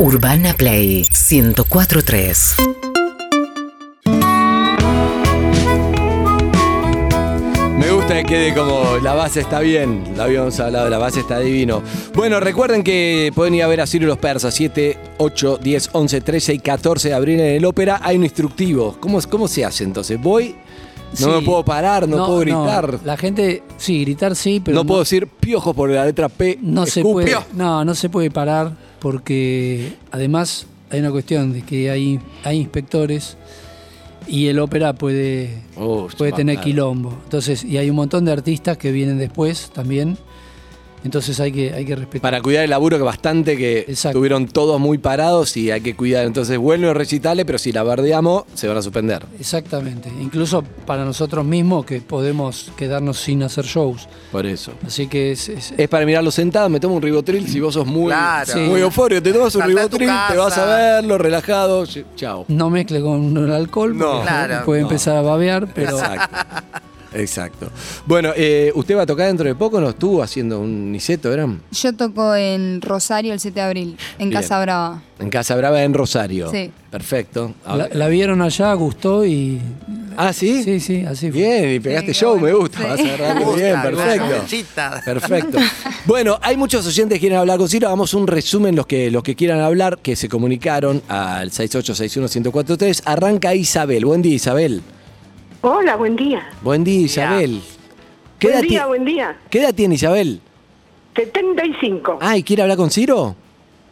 Urbana Play 1043. Me gusta que quede como la base está bien, lo habíamos hablado, la base está divino. Bueno, recuerden que pueden ir a ver a Ciro los Persas, 7, 8, 10, 11, 13 y 14 de abril en el ópera. Hay un instructivo. ¿Cómo, cómo se hace entonces? Voy, no Sí. me puedo parar, no, puedo gritar. La gente, sí, gritar sí, pero no, puedo decir piojos por la letra P. no se puede, no, no se puede parar porque además hay una cuestión de que hay, hay inspectores y el ópera puede, Oh, puede tener quilombo. Entonces, y hay un montón de artistas que vienen después también. Entonces hay que, hay que respetar. Para cuidar el laburo que bastante que Exacto. estuvieron todos muy parados y hay que cuidar. Entonces vuelven los recitales, pero si la bardeamos, se van a suspender. Exactamente. Incluso para nosotros mismos que podemos quedarnos sin hacer shows. Por eso. Así que es, es- Es para mirarlo sentado, me tomo un ribotril si vos sos muy, Claro. muy Sí. eufórico, te tomas un ribotril, te vas a verlo, relajado, ch- chao. no mezcle con el alcohol No. porque Claro, puede no. empezar a babear, pero Exacto. Exacto. Bueno, eh, ¿usted va a tocar dentro de poco? ¿No estuvo haciendo un niceto, eran? Yo toco en Rosario el 7 de abril, en Bien. Casa Brava. En Casa Brava, en Rosario. Sí. Perfecto. La, vieron allá, gustó y Ah, ¿sí? sí, sí, así fue. Bien, y pegaste Sí, show, bueno, me gusta. sí. Vas a agarrar Me gusta, bien, perfecto. Perfecto. Bueno, hay muchos oyentes que quieren hablar con Ciro. Hagamos un resumen, los que, los que quieran hablar, que se comunicaron al 6861-1043. Arranca Isabel. Buen día, Isabel. Hola, buen día. Buen día, Isabel. ¿Qué Buen edad día, buen día. ¿Qué edad tiene Isabel? 75. Ah, ¿y quiere hablar con Ciro?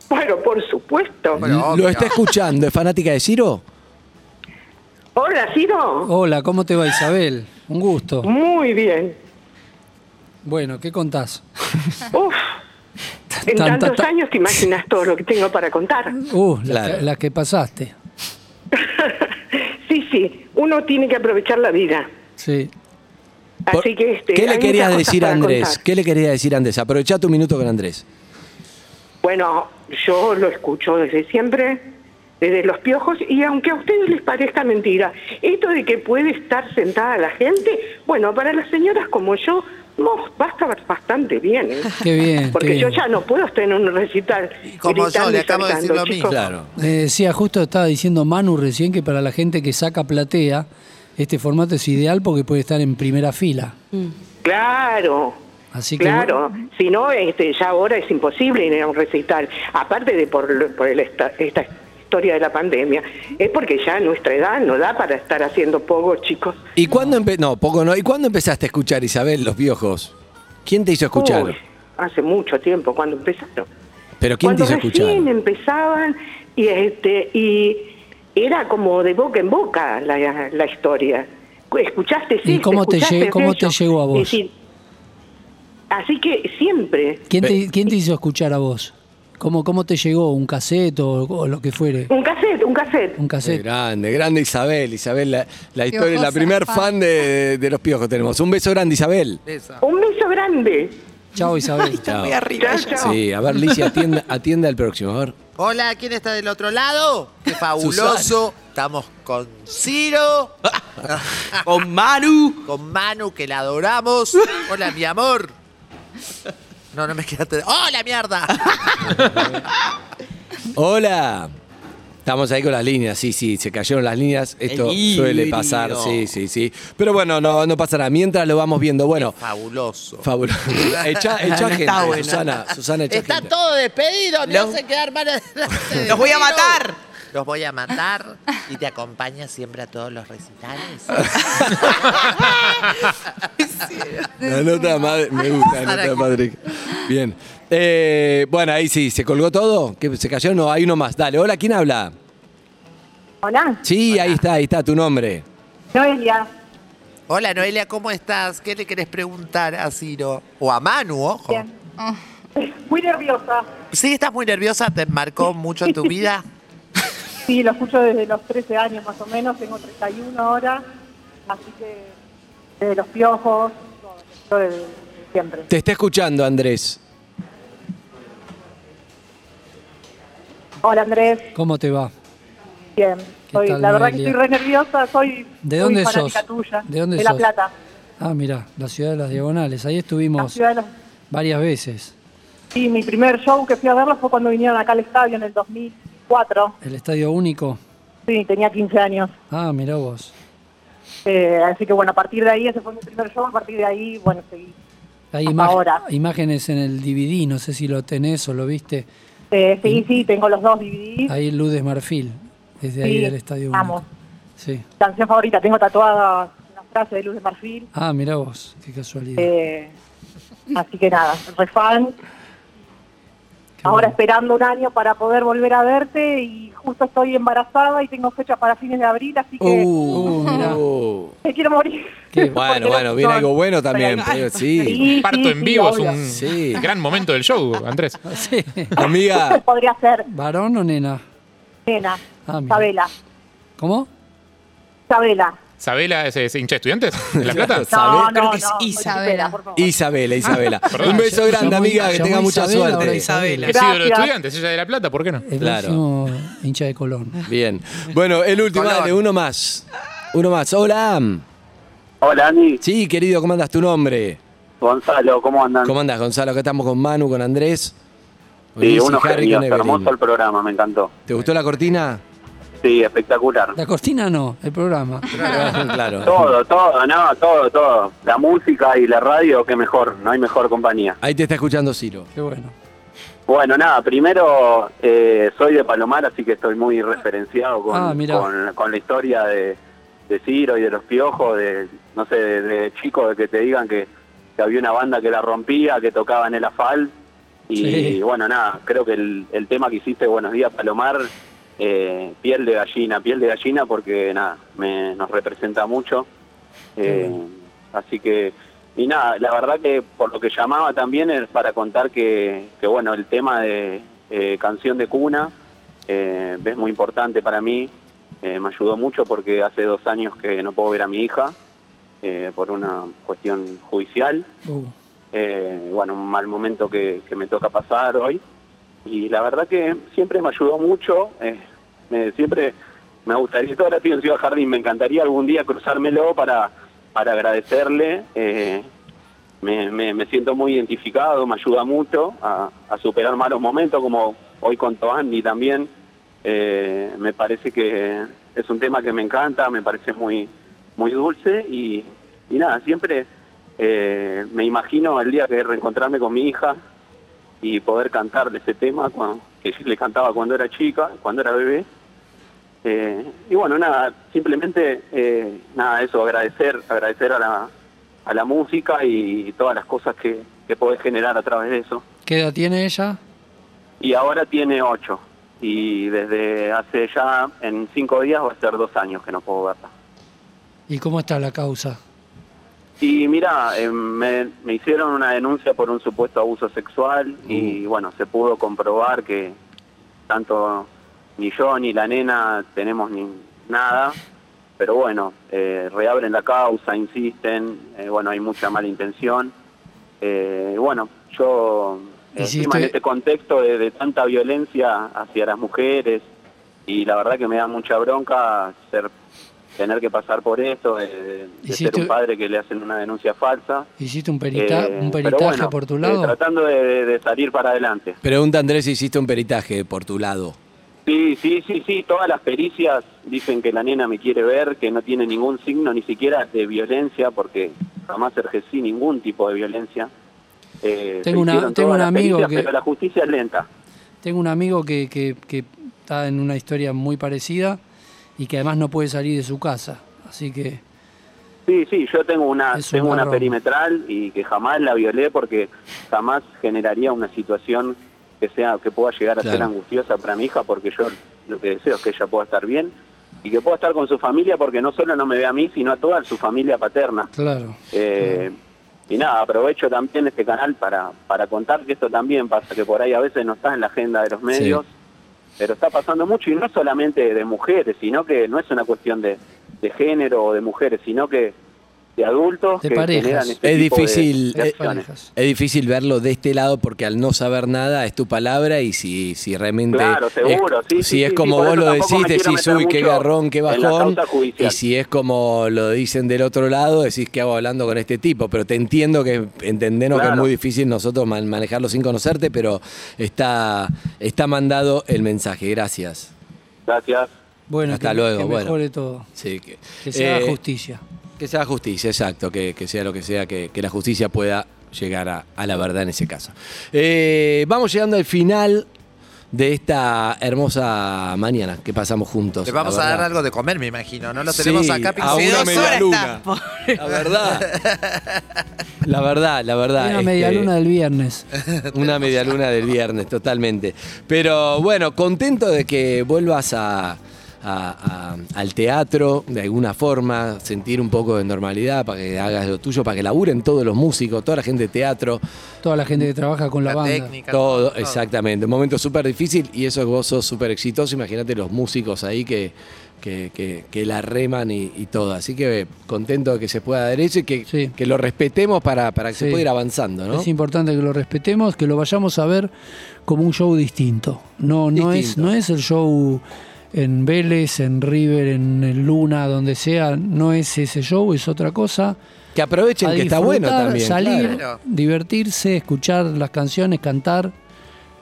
Bueno, por supuesto. Bueno, Lo está escuchando. ¿Es fanática de Ciro? Hola, Ciro. Hola, ¿cómo te va Isabel? Un gusto. Muy bien. Bueno, ¿qué contás? Uf. En Tan, tantos tan, tan. años te imaginas todo lo que tengo para contar. Uh, la, Claro. que, la que pasaste. Sí. Uno tiene que aprovechar la vida. Sí. Así que este. ¿Qué le querías decir a Andrés? contar. ¿Qué le querías decir a Andrés? Aprovecha tu minuto con Andrés. Bueno, yo lo escucho desde siempre, desde los piojos, y aunque a ustedes les parezca mentira, esto de que puede estar sentada la gente, bueno, para las señoras como yo, no, va a estar bastante bien. ¿eh? Qué bien. Porque qué yo bien. ya no puedo estar en un recital. como yo, gritando le y acabo de decir saltando, lo mismo. Le decía, justo estaba diciendo Manu recién que para la gente que saca platea, este formato es ideal porque puede estar en primera fila. Claro. Así que Claro, si no, este, ya ahora es imposible ir a un recital. Aparte de por, por el esta, esta historia de la pandemia, es porque ya nuestra edad no da para estar haciendo poco, chicos. ¿Y cuándo empe- no, poco no. ¿Y cuándo empezaste a escuchar, Isabel, los piojos? ¿Quién te hizo escuchar? Uy, hace mucho tiempo, cuando empezaron. ¿Pero quién cuando te hizo escuchar? recién empezaban y este y era como de boca en boca la, la historia. Escuchaste sí, ¿Y cómo te escuchaste lle- cómo te llegó a vos? Es decir, así que siempre ¿quién te, quién te hizo escuchar a vos? ¿Cómo, cómo te llegó? ¿Un cassette o, o lo que fuere? un cassette, un cassette. Un Qué cassette. grande, grande Isabel. Isabel, la, la historia, la primer fan. fan de, de los piojos tenemos. Un beso grande, Isabel. Un beso grande. Chao Isabel. Chao. Muy arriba. Chao, chao. Sí, a ver, Licia, atiende, atiende al próximo. A ver. Hola, ¿quién está del otro lado? Qué fabuloso. Estamos con Ciro, Con Manu. con Manu, que la adoramos. Hola, mi amor. No, no me quedaste. ¡Hola, mierda! Hola. Estamos ahí con las líneas, sí, sí, se cayeron las líneas. Esto El híbrido. suele pasar, sí, sí, sí. Pero bueno, no, no pasa nada. Mientras lo vamos viendo, bueno, Fabuloso. fabuloso. Echa, echa No gente. Susana, Susana, echa Está gente. todo despedido, me Los- hacen quedar mal ¡Los voy a matar! Los voy a matar y te acompaña siempre a todos los recitales. La nota madre, me gusta la nota de Patrick. Bien. Eh, bueno, ahí sí, ¿se colgó todo? ¿Que ¿Se cayó? No, hay uno más. Dale, hola, ¿quién habla? Hola, Sí, ahí está, ahí está, tu nombre. Noelia. Hola, Noelia, ¿cómo estás? ¿Qué le querés preguntar a Ciro? O a Manu, ojo. Muy nerviosa. Sí, estás muy nerviosa, ¿te marcó mucho en tu vida? Sí, lo escucho desde los 13 años más o menos, tengo 31 ahora, así que desde los piojos, todo, lo escucho desde siempre. Te está escuchando, Andrés. Hola Andrés, ¿Cómo te va? bien. Soy, tal, la verdad que estoy re nerviosa, soy ¿De dónde fanática sos? tuya. ¿De dónde La sos? Plata, Ah, mira, la ciudad de las diagonales. Ahí la estuvimos de los... varias veces. Sí, mi primer show que fui a verlo fue cuando vinieron acá al estadio en el 2004. El estadio único. Sí, tenía 15 años. Ah, mirá vos. Eh, así que bueno, a partir de ahí, ese fue mi primer show, a partir de ahí, bueno, seguí. Hay ahora. imágenes en el DVD, no sé si lo tenés o lo viste. Eh, sí, sí, tengo los dos DVDs. Ahí Luz de Marfil, desde ahí del estadio amo. único. Sí. Canción favorita, tengo tatuada una frase de Luz de Marfil. Ah, mirá vos, qué casualidad. Eh, así que nada, re fan. Qué Ahora bueno. esperando un año para poder volver a verte y justo estoy embarazada y tengo fecha para fines de abril, así que Uh. Uh. me quiero morir. Qué- Bueno, bueno, no- viene algo bueno también. Pero sí. Sí, Parto sí, en sí, vivo es un Sí. gran momento del show, Andrés. Sí. Amiga, Podría ser ¿Varón o nena? nena, Ah, mira. Sabela, ¿Cómo? Sabela. ¿Sabela es, es hincha de estudiantes de La Plata? No, no, creo no, que es no, Isabela. Isabela, por favor. Isabela. Perdón. Un beso grande, amiga, que tenga mucha Isabela, ahora suerte. Isabela. Es ídolo de Gracias. estudiantes, ella de La Plata, ¿por qué no? El Claro. próximo hincha de Colón. Bien. Bueno, el último, Colón. dale, uno más. Uno más. Hola. Hola, Andy. Sí, querido, ¿cómo andas tu nombre? Gonzalo, ¿cómo andan? ¿Cómo andas, Gonzalo? Acá estamos con Manu, con Andrés. con Sí, Lizzy, unos Harry, genios, con Evelyn. hermoso el programa, me encantó. ¿Te gustó la cortina? Sí, espectacular. La cortina no, el programa. claro. Todo, todo, no, todo, todo. La música y la radio, qué mejor, no hay mejor compañía. Ahí te está escuchando Ciro. Qué bueno. Bueno, nada, primero eh, soy de Palomar, así que estoy muy referenciado con, Ah, con, con la historia de, de Ciro y de los piojos, de, no sé, de, de chicos de que te digan que, que había una banda que la rompía, que tocaba en el AFAL. Y Sí. bueno, nada, creo que el, el tema que hiciste, Buenos Días Palomar, eh, piel de gallina, piel de gallina, porque nada, me, nos representa mucho. Eh, así que, y nada, la verdad que por lo que llamaba también es para contar que, que bueno, el tema de eh, canción de cuna es muy importante para mí. Me ayudó mucho porque hace dos años que no puedo ver a mi hija por una cuestión judicial. Uh, bueno, un mal momento que, que me toca pasar hoy. Y la verdad que siempre me ayudó mucho. eh, siempre me gustaría, toda la en Ciudad Jardín, me encantaría algún día cruzármelo para, para agradecerle. eh, me, siento muy identificado, me ayuda mucho a, superar malos momentos, como hoy contó Andy también. Eh, me parece que es un tema que me encanta, me parece muy, muy dulce y, y nada, siempre me imagino el día que reencontrarme con mi hija y poder cantarle ese tema cuando, que le cantaba cuando era chica, cuando era bebé. Eh, y bueno, nada, simplemente eh, nada, eso, agradecer, agradecer a la, a la música y todas las cosas que, que podés generar a través de eso. ¿Qué edad tiene ella? Y ahora tiene ocho. Y desde hace ya, en cinco días va a ser dos años que no puedo verla. ¿Y cómo está la causa? Y mira, eh, me, me hicieron una denuncia por un supuesto abuso sexual y bueno, se pudo comprobar que tanto ni yo ni la nena tenemos ni nada, pero bueno, eh, reabren la causa, insisten, eh, bueno, hay mucha mala intención. Eh, bueno, yo encima en este contexto de, de tanta violencia hacia las mujeres y la verdad que me da mucha bronca ser tener que pasar por esto, de, de ser un padre que le hacen una denuncia falsa. ¿Hiciste un, perita- Eh, un pero peritaje bueno, por tu eh, lado? tratando de, salir para adelante. Pregunta Andrés si hiciste un peritaje por tu lado. Sí, sí, sí, sí, todas las pericias dicen que la nena me quiere ver, que no tiene ningún signo ni siquiera de violencia, porque jamás ejercí ningún tipo de violencia. Eh, Tengo una- tengo un amigo pericias, que- Pero la justicia es lenta. Tengo un amigo que, que- que está en una historia muy parecida y que además no puede salir de su casa. Así que Sí, sí, yo tengo una un tengo una perimetral y que jamás la violé porque jamás generaría una situación que sea que pueda llegar a ser angustiosa para mi hija porque yo lo que deseo es que ella pueda estar bien y que pueda estar con su familia porque no solo no me ve a mí sino a toda su familia paterna. claro. Eh, y nada, aprovecho también este canal para, para contar que esto también pasa, que por ahí a veces no está en la agenda de los medios, pero está pasando mucho y no solamente de mujeres, sino que no es una cuestión de, de género o de mujeres, sino que de adultos De que parejas. este Es tipo de- difícil, de eh, acciones. es difícil verlo de este lado porque al no saber nada es tu palabra y si, si realmente Claro, seguro, es, sí, si sí, es sí, como vos lo decís, decís, uy, qué garrón, qué bajón. Y si es como lo dicen del otro lado, decís, ¿qué hago hablando con este tipo? Pero te entiendo que entendemos que es Claro. muy difícil nosotros man- manejarlo sin conocerte, pero está, está mandado el mensaje. Gracias. Gracias. Bueno, Hasta que, luego, que bueno. mejore todo. Sí, que, Que se haga eh, justicia. Que sea justicia, exacto, que, que sea lo que sea, que, que la justicia pueda llegar a, a la verdad en ese caso. Eh, vamos llegando al final de esta hermosa mañana que pasamos juntos. Le vamos a dar algo de comer, me imagino, ¿no? Lo Sí, tenemos acá a una media luna. está. La verdad. La verdad, la verdad. Una este, media luna del viernes. Una media luna del viernes, totalmente. Pero bueno, contento de que vuelvas a, a- a- al teatro de alguna forma, sentir un poco de normalidad para que hagas lo tuyo, para que laburen todos los músicos, toda la gente de teatro, Toda la gente que trabaja con la, La banda. técnica. todo, todo. exactamente. Un momento súper difícil y eso que vos sos súper exitoso. Imagínate los músicos ahí que, que, que- que la reman y, y todo. Así que eh, contento de que se pueda dar eso y que, Sí. que lo respetemos para, para que se pueda ir avanzando, ¿no? Es importante que lo respetemos, que lo vayamos a ver como un show distinto. No, no, es, Distinto. no es el show en Vélez, en River, en Luna, donde sea. No es ese show, es otra cosa. Que aprovechen que está bueno también. Salir, claro. divertirse, escuchar las canciones, cantar.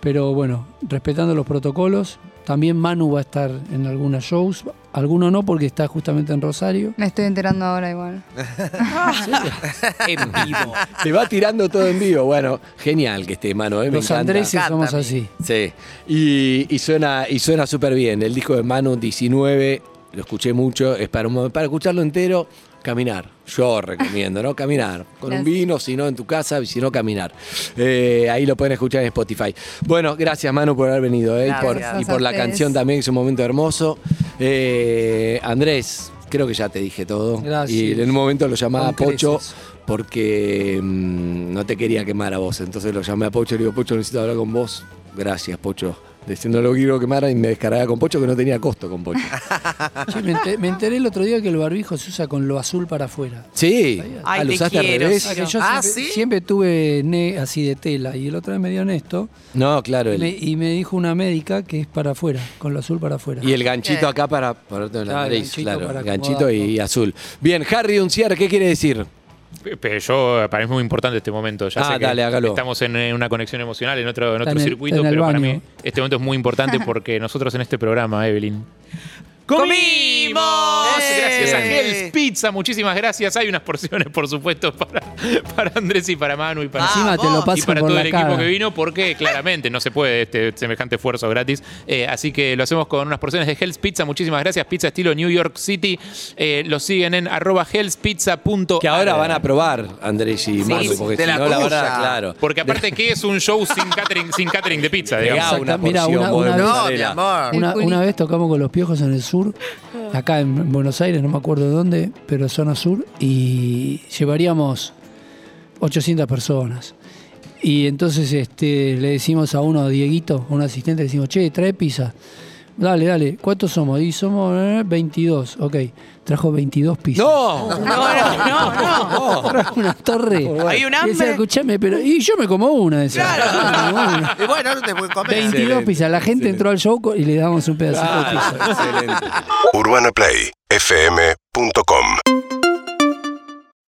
Pero bueno, respetando los protocolos. También Manu va a estar en algunos shows. Alguno no, porque está justamente en Rosario. Me estoy enterando ahora igual. En vivo. Te va tirando todo en vivo. Bueno, genial que esté, mano. eh, me Los encanta. Andreses Encanta somos así. Sí. Y, y suena y suena súper bien. El disco de Manu 19, lo escuché mucho. Es para, un- para escucharlo entero, caminar. Yo recomiendo, ¿no? Caminar. Con un vino, si no en tu casa, y si no, caminar. Eh, ahí lo pueden escuchar en Spotify. Bueno, gracias, Manu, por haber venido. ¿eh? Y por, Gracias. y por la canción también, que es un momento hermoso. Eh, Andrés, creo que ya te dije todo. Gracias. Y en un momento lo llamaba Pocho creces. porque mm, no te quería quemar a vos. Entonces lo llamé a Pocho y le digo, Pocho, necesito hablar con vos. Gracias, Pocho. Diciendo lo que quiero quemar y me descargaba con Pocho que no tenía costo con Pocho. Che, me, ente- me enteré el otro día que el barbijo se usa con lo azul para afuera. Sí, Ay, ah, lo te usaste al quiero, revés. que yo Ah, siempre, ¿sí? siempre tuve ne- así de tela y el otro vez me dio esto No, claro. y el- me, y me dijo una médica que es para afuera, con lo azul para afuera. y el ganchito Bien. acá para ponerte en la Claro, nariz, ganchito claro. para ganchito y, azul. Bien, Harry Unciar, ¿qué quiere decir? Pero yo, para mí es muy importante este momento. Ya Ah, sé que dale, hágalo. estamos en una conexión emocional, en otro, en otro en el- circuito, en pero para mí este momento es muy importante porque nosotros en este programa, Evelyn. ¡Comimos! Gracias a ¡Eh! Hell's Pizza, muchísimas gracias. Hay unas porciones, por supuesto, para, para Andrés y para Manu y para, Encima te lo vamos. y pasan para por todo la el equipo cara. que vino, porque claramente no se puede este semejante esfuerzo gratis. Eh, así que lo hacemos con unas porciones de Hell's Pizza. Muchísimas gracias. Pizza estilo New York City. Eh, los siguen en arroba hellspizza.ar. Que ahora van a probar Andrés y Manu, porque de si la no, la verdad, claro. Porque aparte, ¿qué es un show sin catering, sin catering de pizza? Digamos? Pegá una Exacto. Mira, porción, una- No, mi amor. Una vez tocamos con los piojos en el sur, acá en Buenos Aires, no me acuerdo dónde, pero zona sur, y llevaríamos 800 personas. Y entonces este, le decimos a uno, a Dieguito, un asistente, le decimos, che, trae pizza. Dale, dale, ¿cuántos somos? Y somos eh, 22, ok. Trajo 22 pizzas. ¡No! No, no, no, no. Trajo una torre. Hay un Y decía, hambre. escuchame, pero. Y yo me como una de esas. Yo me como una. Y bueno, no te puedes comer. 22 Excelente, pizzas. La gente excelente. entró al show y le damos un pedacito de pizza. Claro, excelente. UrbanaPlayFM.com